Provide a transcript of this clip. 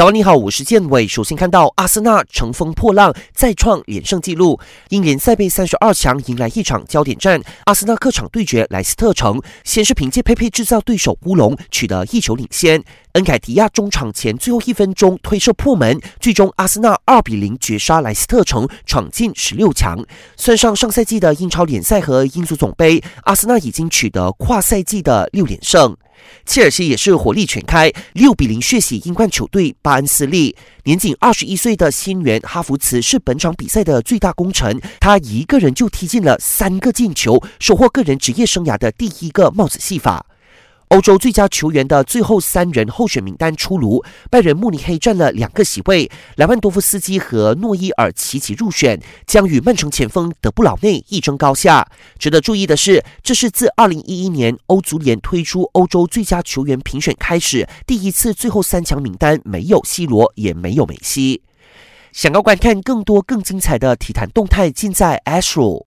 早安，你好，我是建伟。首先看到阿森纳乘风破浪，再创连胜纪录。英联赛杯三十二强迎来一场焦点战，阿森纳客场对决莱斯特城。先是凭借佩佩制造对手乌龙，取得一球领先。恩凯迪亚中场前最后一分钟推射破门，最终阿森纳二比零绝杀莱斯特城，闯进十六强。算上上赛季的英超联赛和英足总杯，阿森纳已经取得跨赛季的六连胜。切尔西也是火力全开，六比零血洗英冠球队巴恩斯利。年仅二十一岁的新援哈弗茨是本场比赛的最大功臣，他一个人就踢进了三个进球，收获个人职业生涯的第一个帽子戏法。欧洲最佳球员的最后三人候选名单出炉，拜仁慕尼黑占了两个席位，莱万多夫斯基和诺伊尔齐齐入选，将与曼城前锋德布劳内一争高下。值得注意的是，这是自二零一一年欧足联推出欧洲最佳球员评选开始，第一次最后三强名单没有 C 罗，也没有梅西。想要观看更多更精彩的体坛动态，尽在 Astro。